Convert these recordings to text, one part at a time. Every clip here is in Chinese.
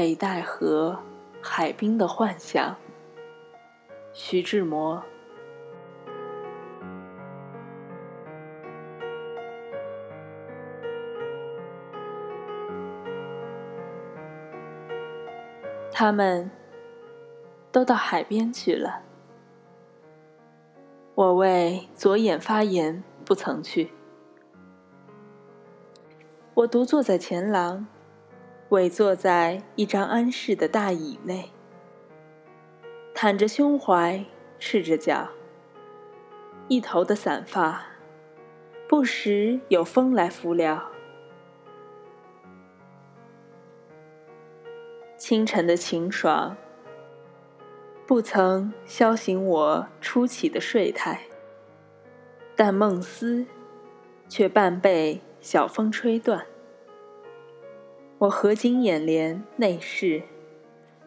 北戴河海滨的幻想，徐志摩。他们都到海边去了，我为左眼发炎，不曾去。我独坐在前廊。委坐在一张安适的大椅内，袒着胸怀，赤着脚，一头的散发，不时有风来拂了。清晨的晴爽，不曾消醒我初起的睡态，但梦思却半被小风吹断。我合紧眼帘，内视，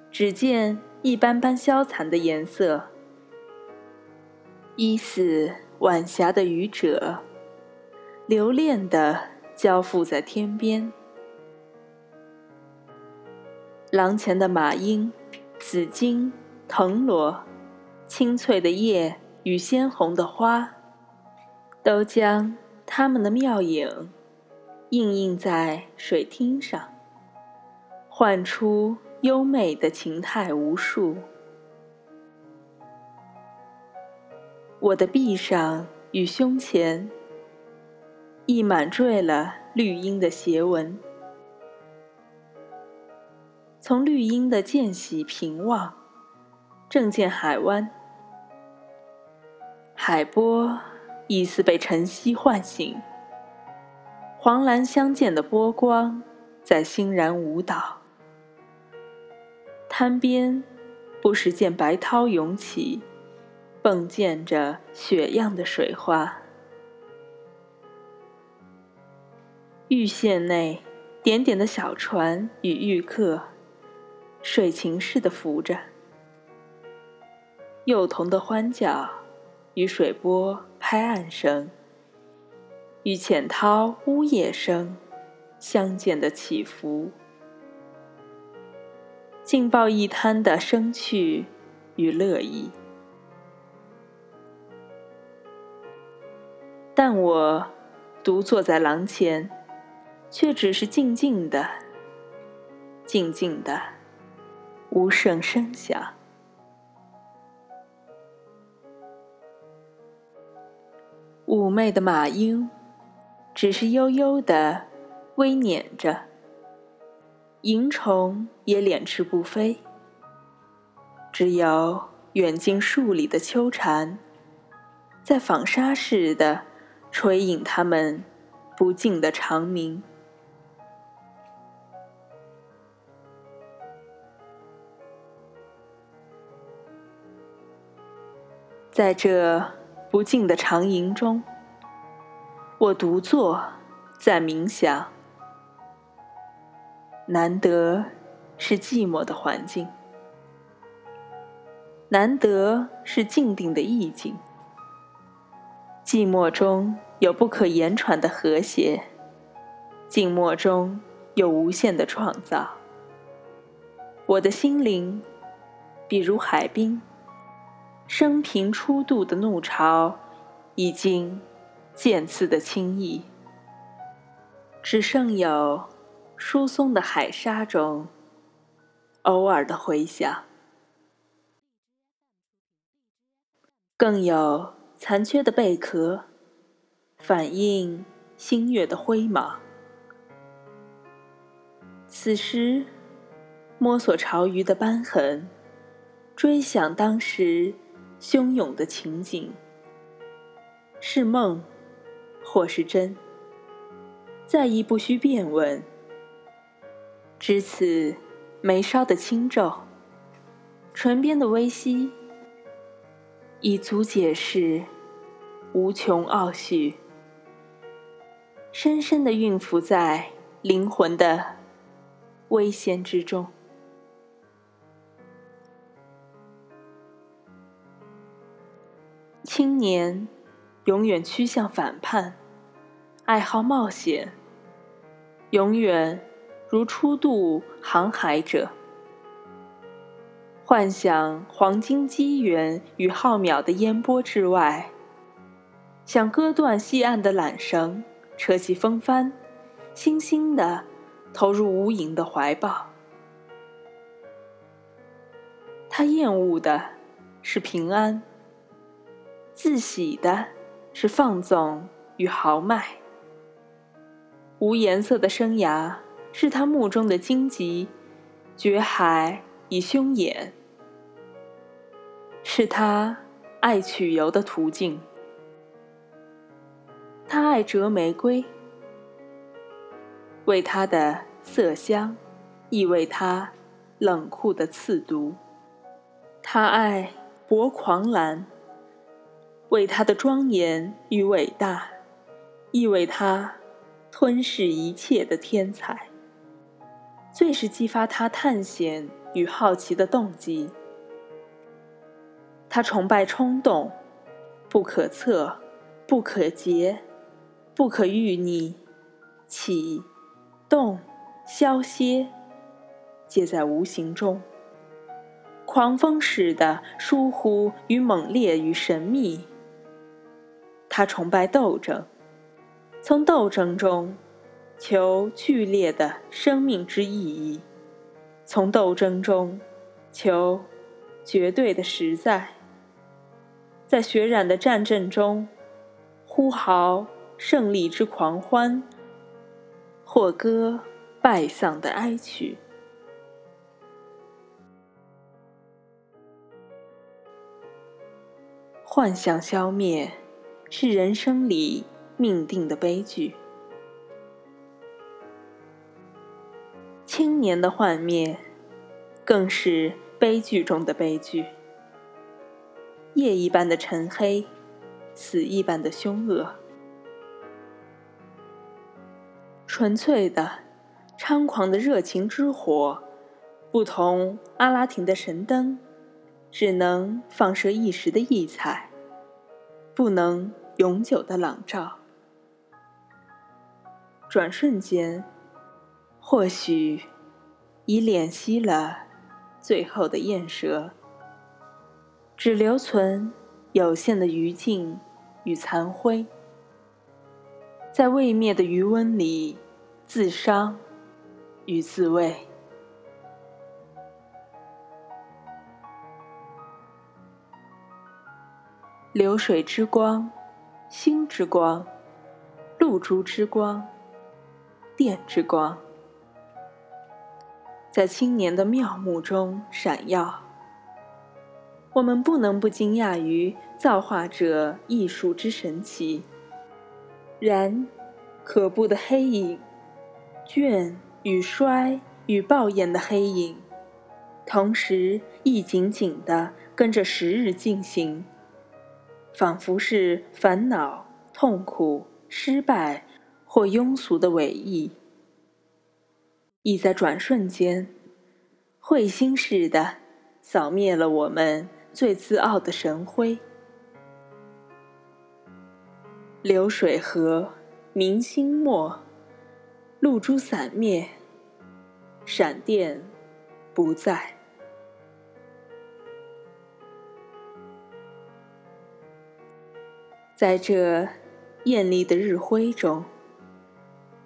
只见一般般消残的颜色，依似晚霞的愚者，留恋地交付在天边。廊前的马缨、紫荆、藤萝，青翠的叶与鲜红的花，都将它们的妙影映映在水汀上。唤出优美的情态无数。我的臂上与胸前，溢满缀了绿荫的斜纹。从绿荫的间隙平望，正见海湾，海波疑似被晨曦唤醒，黄蓝相间的波光在欣然舞蹈。滩边，不时见白涛涌起，迸溅着雪样的水花。玉线内，点点的小船与玉客，水禽似的浮着。幼童的欢叫，与水波拍岸声，与浅涛呜咽声，相间的起伏。尽报一滩的生趣与乐意，但我独坐在廊前，却只是静静的、静静的，无声声响。妩媚的马英，只是悠悠的微捻着。萤虫也敛翅不飞，只有远近数里的秋蝉，在纺纱似的吹引它们不尽的长鸣。在这不尽的长吟中，我独坐在冥想。难得是寂寞的环境，难得是静定的意境。寂寞中有不可言传的和谐，静默中有无限的创造。我的心灵，比如海滨，生平初度的怒潮，已经渐次的轻易，只剩有。疏松的海沙中，偶尔的回响，更有残缺的贝壳，反映星月的辉芒。此时，摸索潮鱼的斑痕，追想当时汹涌的情景，是梦，或是真，再亦不需辩问。至此，眉梢的轻皱，唇边的微翕，已足解释无穷奥绪，深深的蕴伏在灵魂的微仙之中。青年永远趋向反叛，爱好冒险，永远。如初度航海者，幻想黄金机缘与浩渺的烟波之外，想割断西岸的缆绳，扯起风帆，轻轻地投入无垠的怀抱。他厌恶的是平安，自喜的是放纵与豪迈。无颜色的生涯是他目中的荆棘，绝海。以凶眼，是他爱取游的途径。他爱折玫瑰，为它的色香，亦为它冷酷的刺毒。他爱博狂澜，为它的庄严与伟大，亦为它吞噬一切的天才。最是激发他探险。与好奇的动机，他崇拜冲动，不可测，不可节，不可预逆，起、动、消歇，皆在无形中。狂风似的疏忽与猛烈与神秘。他崇拜斗争，从斗争中求剧烈的生命之意义。从斗争中求绝对的实在，在血染的战阵中呼号胜利之狂欢，或歌败丧的哀曲。幻想消灭是人生里命定的悲剧。青年的幻灭，更是悲剧中的悲剧。夜一般的沉黑，死一般的凶恶。纯粹的、猖狂的热情之火，不同阿拉廷的神灯，只能放射一时的异彩，不能永久的朗照。转瞬间。或许已敛息了最后的焰舌，只留存有限的余烬与残灰，在未灭的余温里自伤与自慰。流水之光，星之光，露珠之光，电之光。在青年的妙目中闪耀，我们不能不惊讶于造化者艺术之神奇。然，可怖的黑影，倦与衰与暴艳的黑影，同时亦紧紧地跟着时日进行，仿佛是烦恼、痛苦、失败或庸俗的尾意。亦在转瞬间，彗星似的扫灭了我们最自傲的神辉。流水河，明星没，露珠散灭，闪电不在。在这艳丽的日辉中，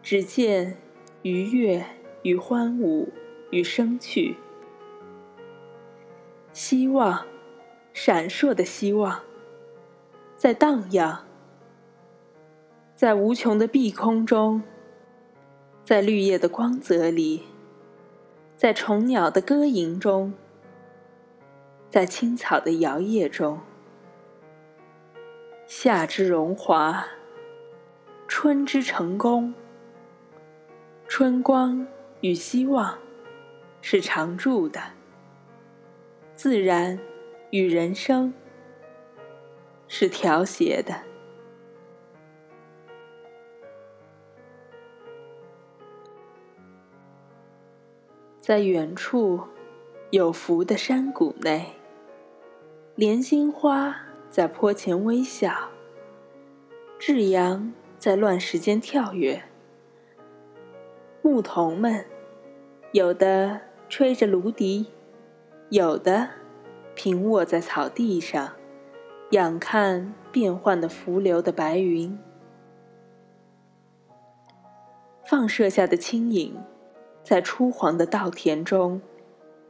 只见愉悦。与欢舞，与生趣，希望，闪烁的希望，在荡漾，在无穷的碧空中，在绿叶的光泽里，在虫鸟的歌吟中，在青草的摇曳中，夏之荣华，春之成功，春光。与希望是常驻的，自然与人生是调谐的。在远处有福的山谷内，莲心花在坡前微笑，至阳在乱石间跳跃。牧童们，有的吹着芦笛，有的平卧在草地上，仰看变幻的浮流的白云，放射下的轻影，在初黄的稻田中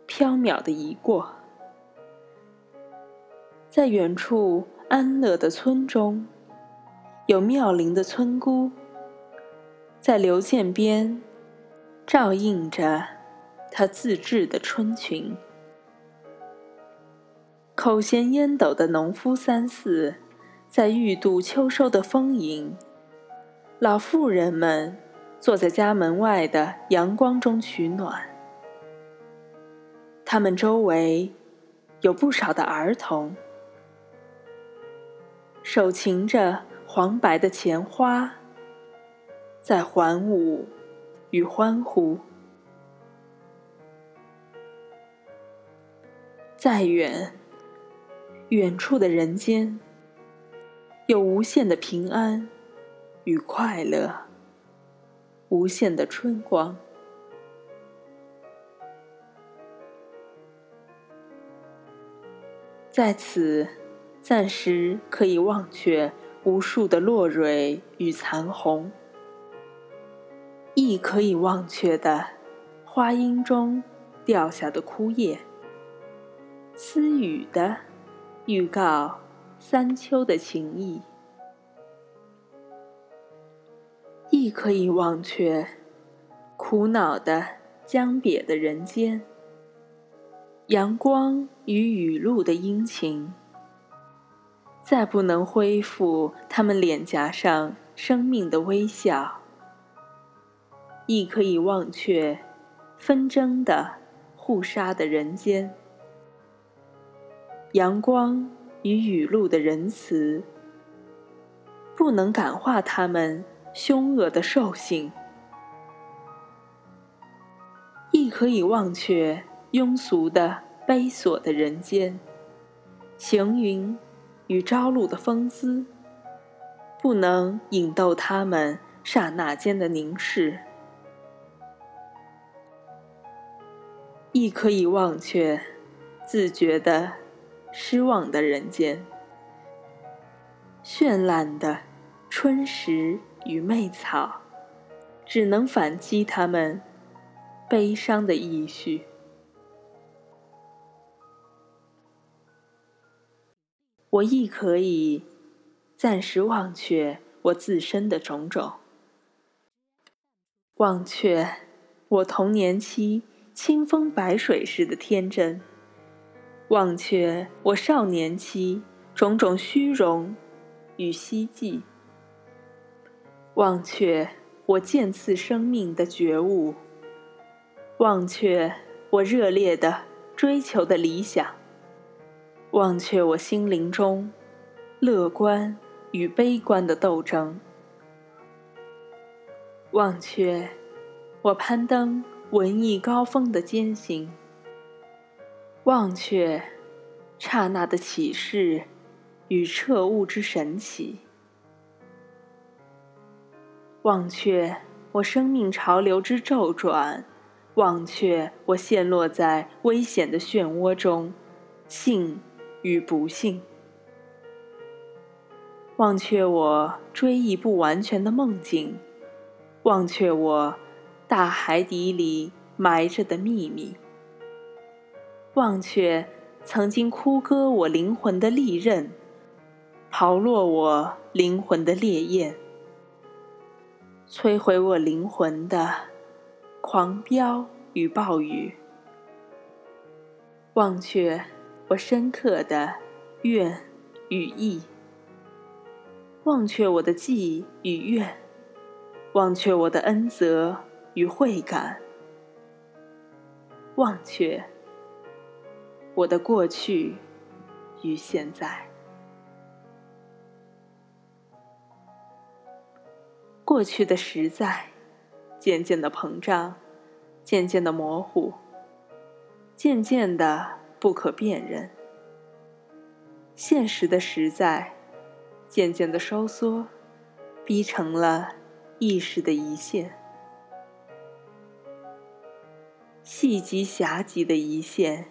飘渺的移过，在远处安乐的村中，有妙龄的村姑，在流涧边。照映着他自制的春裙，口衔烟斗的农夫三四，在欲度秋收的丰盈；老妇人们坐在家门外的阳光中取暖。他们周围有不少的儿童，手擎着黄白的钱花，在环舞。与欢呼，再远，远处的人间，有无限的平安与快乐，无限的春光。在此，暂时可以忘却无数的落蕊与残红。亦可以忘却的花荫中掉下的枯叶，私语的预告三秋的情意；亦可以忘却苦恼的江瘪的人间，阳光与雨露的殷勤，再不能恢复他们脸颊上生命的微笑。亦可以忘却纷争的、互杀的人间，阳光与雨露的仁慈，不能感化他们凶恶的兽性；亦可以忘却庸俗的、悲索的人间，行云与朝露的风姿，不能引逗他们刹那间的凝视。亦可以忘却自觉的失望的人间，绚烂的春石与媚草，只能反击他们悲伤的意绪。我亦可以暂时忘却我自身的种种，忘却我童年期。清风白水似的天真，忘却我少年期种种虚荣与希冀，忘却我渐次生命的觉悟，忘却我热烈的追求的理想，忘却我心灵中乐观与悲观的斗争，忘却我攀登。文艺高峰的艰辛，忘却刹那的启示与彻悟之神奇，忘却我生命潮流之骤转，忘却我陷落在危险的漩涡中，幸与不幸，忘却我追忆不完全的梦境，忘却我。大海底里埋着的秘密，忘却曾经枯割我灵魂的利刃，刨落我灵魂的烈焰，摧毁我灵魂的狂飙与暴雨，忘却我深刻的怨与义，忘却我的记与怨，忘却我的恩泽。与慧感，忘却我的过去与现在。过去的实在渐渐的膨胀，渐渐的模糊，渐渐的不可辨认。现实的实在渐渐的收缩，逼成了意识的一线。细极狭极的一线，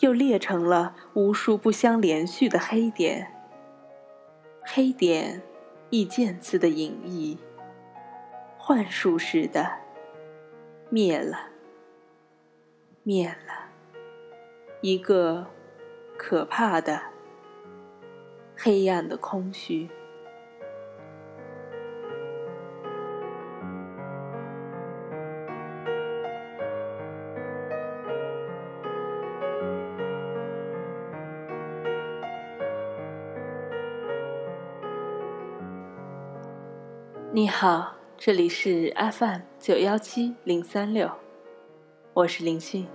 又裂成了无数不相连续的黑点。黑点，亦渐次的隐逸，幻术似的灭了，灭了，一个可怕的黑暗的空虚。你好，这里是 FM 九幺七零三六，我是林讯。